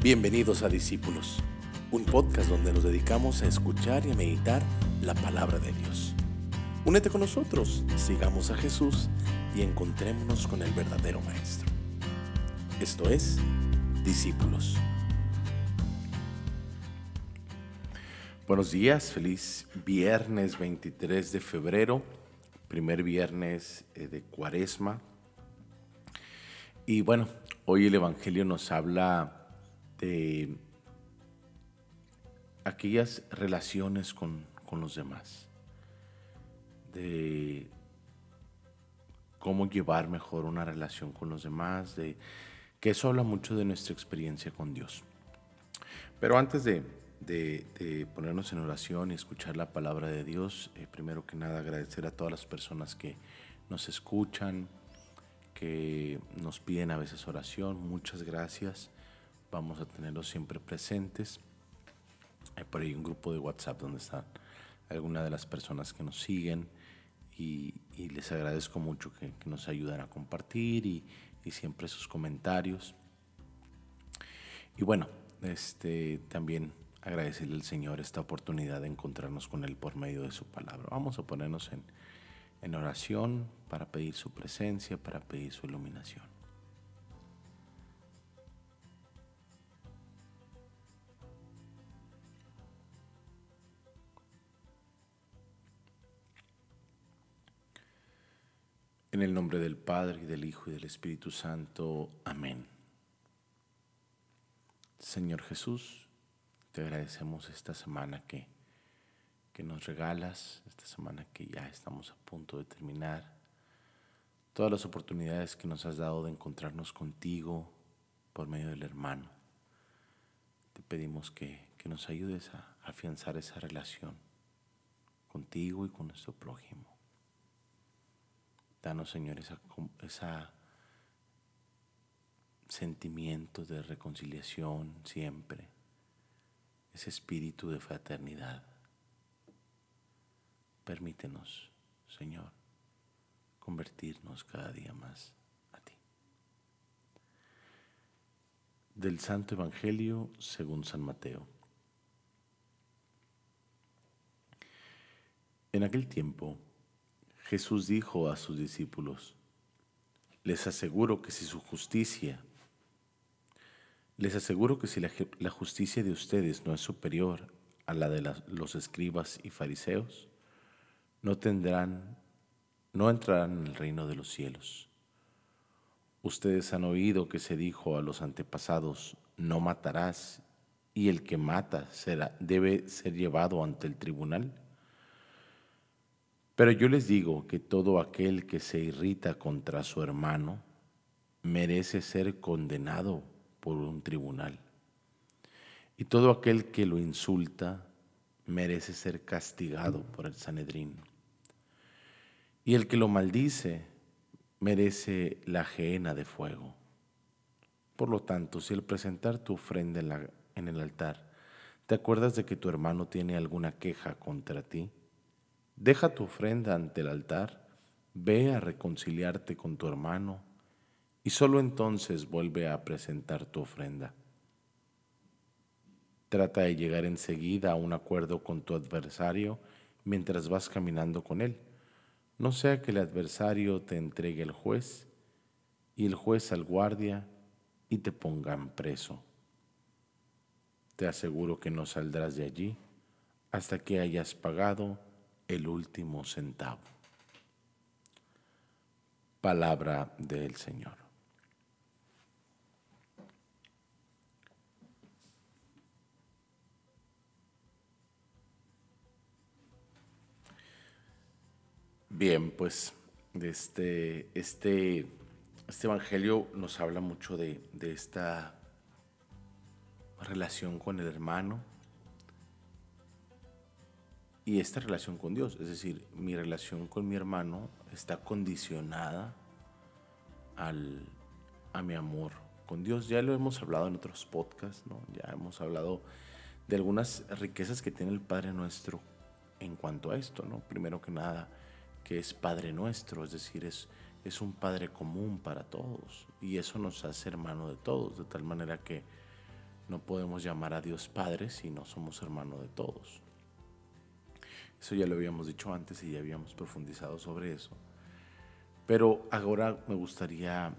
Bienvenidos a Discípulos, un podcast donde nos dedicamos a escuchar y a meditar la palabra de Dios. Únete con nosotros, sigamos a Jesús y encontrémonos con el verdadero Maestro. Esto es Discípulos. Buenos días, feliz viernes 23 de febrero, primer viernes eh, de cuaresma. Y bueno, hoy el Evangelio nos habla de aquellas relaciones con, los demás, de cómo llevar mejor una relación con los demás, de que eso habla mucho de nuestra experiencia con Dios. Pero antes de, ponernos en oración y escuchar la palabra de Dios, eh, primero que nada agradecer a todas las personas que nos escuchan, que nos piden a veces oración, muchas gracias vamos a tenerlos siempre presentes. Hay por ahí un grupo de WhatsApp donde están algunas de las personas que nos siguen y, les agradezco mucho que, nos ayudan a compartir y, siempre sus comentarios. Y bueno, este, también agradecerle al Señor esta oportunidad de encontrarnos con Él por medio de su palabra. Vamos a ponernos en oración para pedir su presencia, para pedir su iluminación. En el nombre del Padre, y del Hijo, y del Espíritu Santo. Amén. Señor Jesús, te agradecemos esta semana que, que nos regalas, esta semana que ya estamos a punto de terminar, todas las oportunidades que nos has dado de encontrarnos contigo por medio del hermano. Te pedimos que, que nos ayudes a afianzar esa relación contigo y con nuestro prójimo. Danos, Señor, ese sentimiento de reconciliación siempre, ese espíritu de fraternidad. Permítenos, Señor, convertirnos cada día más a ti. Del Santo Evangelio según San Mateo. En aquel tiempo, Jesús dijo a sus discípulos, les aseguro que si su justicia, les aseguro que si la, justicia de ustedes no es superior a la de los escribas y fariseos, no tendrán, no entrarán en el reino de los cielos. Ustedes han oído que se dijo a los antepasados, no matarás, y el que mata será, debe ser llevado ante el tribunal. Pero yo les digo que todo aquel que se irrita contra su hermano merece ser condenado por un tribunal. Y todo aquel que lo insulta merece ser castigado por el Sanedrín. Y el que lo maldice merece la ajena de fuego. Por lo tanto, si al presentar tu ofrenda en, en el altar, te acuerdas de que tu hermano tiene alguna queja contra ti, Deja tu ofrenda ante el altar, ve a reconciliarte con tu hermano y solo entonces vuelve a presentar tu ofrenda. Trata de llegar enseguida a un acuerdo con tu adversario mientras vas caminando con él. No sea que el adversario te entregue al juez y el juez al guardia y te pongan preso. Te aseguro que no saldrás de allí hasta que hayas pagado el último centavo. Palabra del Señor. Bien, pues este, este, este Evangelio nos habla mucho de, de esta relación con el hermano, y esta relación con Dios. Es decir, mi relación con mi hermano está condicionada al, a mi amor con Dios. Ya lo hemos hablado en otros podcasts, ¿no? ya hemos hablado de algunas riquezas que tiene el Padre nuestro en cuanto a esto. ¿no? Primero que nada, que es Padre nuestro, es decir, es, es un Padre común para todos y eso nos hace hermano de todos, de tal manera que no podemos llamar a Dios Padre si no somos hermanos de todos. Eso ya lo habíamos dicho antes y ya habíamos profundizado sobre eso. Pero ahora me gustaría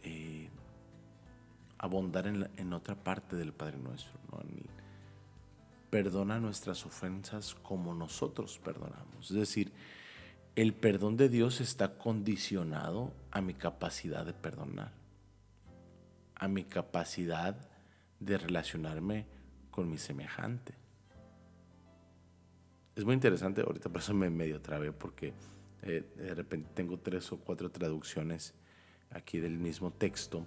eh, abondar en, otra parte del Padre Nuestro, perdona nuestras ofensas como nosotros perdonamos. Es decir, el perdón de Dios está condicionado a mi capacidad de perdonar, a mi capacidad de relacionarme con mi semejante. Es muy interesante, ahorita por eso me medio trabé, porque eh, de repente tengo tres o cuatro traducciones aquí del mismo texto.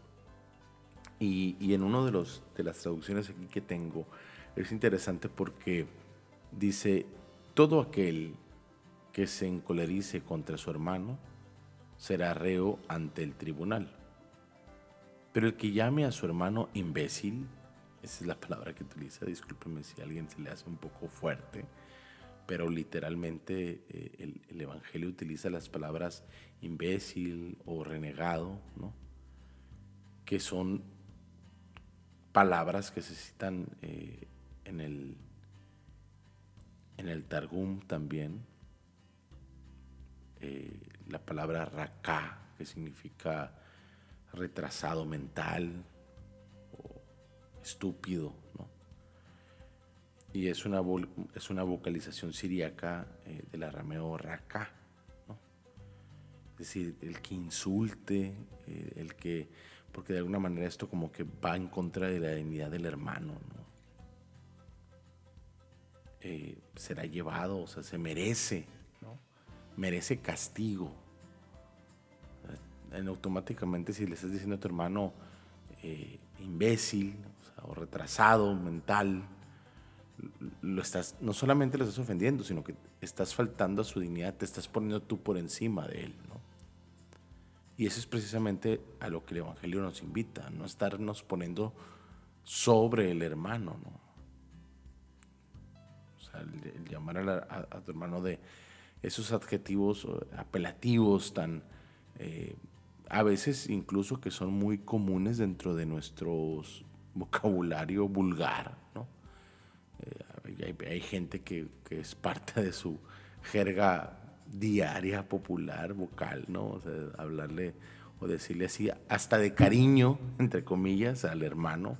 Y, y en uno de, los, de las traducciones aquí que tengo, es interesante porque dice, todo aquel que se encolerice contra su hermano será reo ante el tribunal. Pero el que llame a su hermano imbécil, esa es la palabra que utiliza, discúlpeme si a alguien se le hace un poco fuerte, pero literalmente eh, el, Evangelio utiliza las palabras imbécil o renegado, ¿no? que son palabras que se citan eh, en, el, en el Targum también, eh, la palabra raká, que significa retrasado mental o estúpido, ¿no? Y es una, es una vocalización siríaca eh, del arameo raká, ¿no? Es decir, el que insulte, eh, el que, porque de alguna manera esto como que va en contra de la dignidad del hermano, ¿no? será llevado, o sea, se merece merece castigo. En automáticamente si le estás diciendo a tu hermano eh, imbécil o, retrasado mental, lo estás, no solamente lo estás ofendiendo, sino que estás faltando a su dignidad, te estás poniendo tú por encima de él. Y eso es precisamente a lo que el Evangelio nos invita, no estarnos poniendo sobre el hermano. ¿no? O sea, el, llamar a tu hermano de esos adjetivos apelativos tan, eh, a veces incluso que son muy comunes dentro de nuestro vocabulario vulgar, ¿no? Eh, hay, gente que, es parte de su jerga diaria, popular, vocal, ¿no? O sea, hablarle o decirle así, hasta de cariño, entre comillas, al hermano,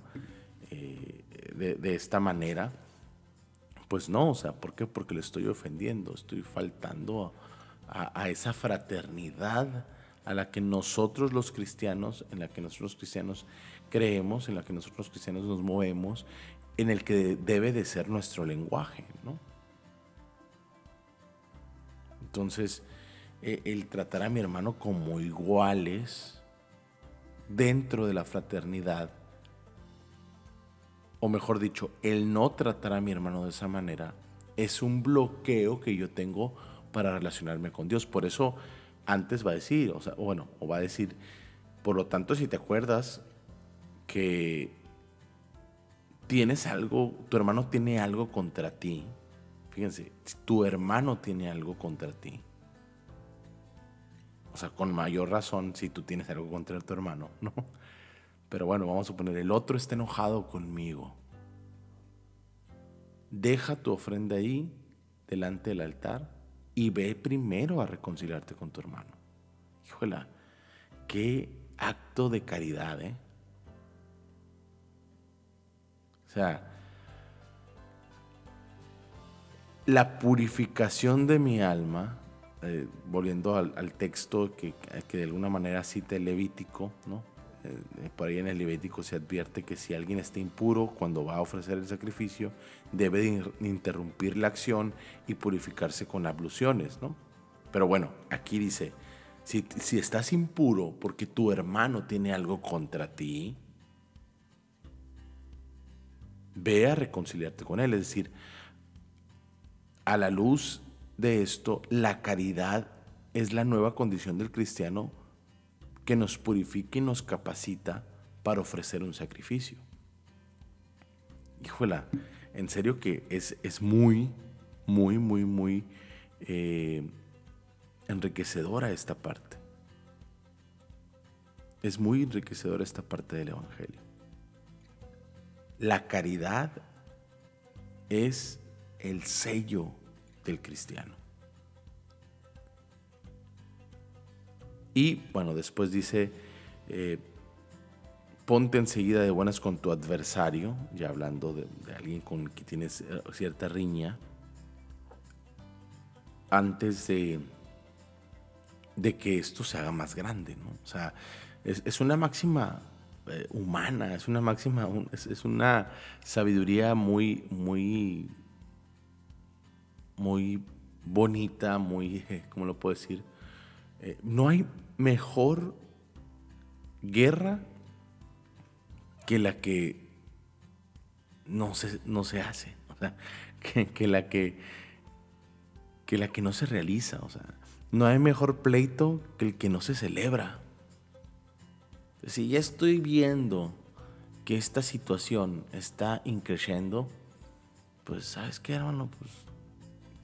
eh, de, esta manera pues no, o sea, ¿por qué? Porque le estoy ofendiendo, estoy faltando a, esa fraternidad a la que nosotros los cristianos, en la que nosotros los cristianos creemos, en la que nosotros los cristianos nos movemos, en el que debe de ser nuestro lenguaje, ¿no? Entonces, e, el tratar a mi hermano como iguales dentro de la fraternidad, o mejor dicho, el no tratar a mi hermano de esa manera, es un bloqueo que yo tengo para relacionarme con Dios. Por eso antes va a decir, o sea, bueno, o va a decir, por lo tanto, si te acuerdas que tienes algo, tu hermano tiene algo contra ti, fíjense, tu hermano tiene algo contra ti. O sea, con mayor razón si tú tienes algo contra tu hermano, ¿no? Pero bueno, vamos a suponer, el otro está enojado conmigo. Deja tu ofrenda ahí, delante del altar, y ve primero a reconciliarte con tu hermano. Híjola, qué acto de caridad, ¿eh? Sea, la purificación de mi alma, eh, volviendo al, texto que, que, de alguna manera cita el Levítico, ¿no? Eh, por ahí en el Levítico se advierte que si alguien está impuro cuando va a ofrecer el sacrificio, debe interrumpir la acción y purificarse con abluciones, ¿no? Pero bueno, aquí dice, si, si estás impuro porque tu hermano tiene algo contra ti, ve a reconciliarte con él. Es decir, a la luz de esto, la caridad es la nueva condición del cristiano que nos purifica y nos capacita para ofrecer un sacrificio. Híjola, en serio que es, es muy, muy, muy, muy eh, enriquecedora esta parte. Es muy enriquecedora esta parte del Evangelio. La caridad es el sello del cristiano. Y bueno, después dice, eh, ponte enseguida de buenas con tu adversario, ya hablando de, alguien con quien tienes cierta riña, antes de, de que esto se haga más grande. ¿no? O sea, es, una máxima eh, humana, es una máxima, es, una sabiduría muy, muy, muy bonita, muy, ¿cómo lo puedo decir? Eh, no hay mejor guerra que la que no se, no se hace, o sea, que, la que, que la que no se realiza, o sea, no hay mejor pleito que el que no se celebra. Si ya estoy viendo que esta situación está increciendo, pues sabes qué, hermano, pues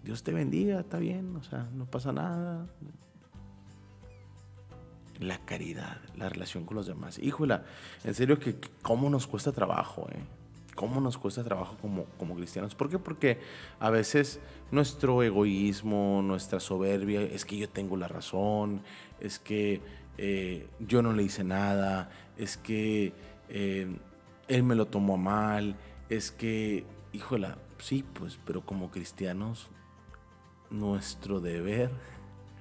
Dios te bendiga, está bien, o sea, no pasa nada, la caridad, la relación con los demás. Híjola, en serio que cómo nos cuesta trabajo, ¿eh? ¿Cómo nos cuesta trabajo como, como cristianos? ¿Por qué? Porque a veces nuestro egoísmo, nuestra soberbia, es que yo tengo la razón, es que eh, yo no le hice nada, es que eh, él me lo tomó mal, es que, híjola, sí, pues, pero como cristianos, nuestro deber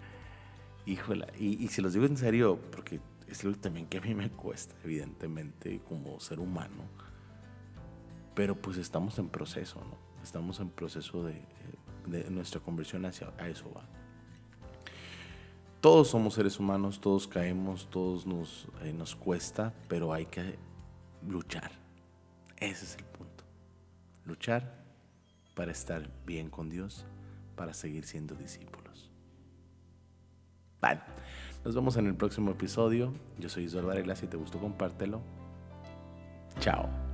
híjola, y, y se los digo en serio, porque es lo también que a mí me cuesta, evidentemente, como ser humano. Pero pues estamos en proceso, ¿no? Estamos en proceso de, nuestra conversión hacia a eso va. Todos somos seres humanos, todos caemos, todos nos, eh, nos cuesta, pero hay que luchar. Ese es el punto. Luchar para estar bien con Dios, para seguir siendo discípulos. Vale. Nos vemos en el próximo episodio. Yo soy Isabel Varela. Si te gustó, compártelo. Chao.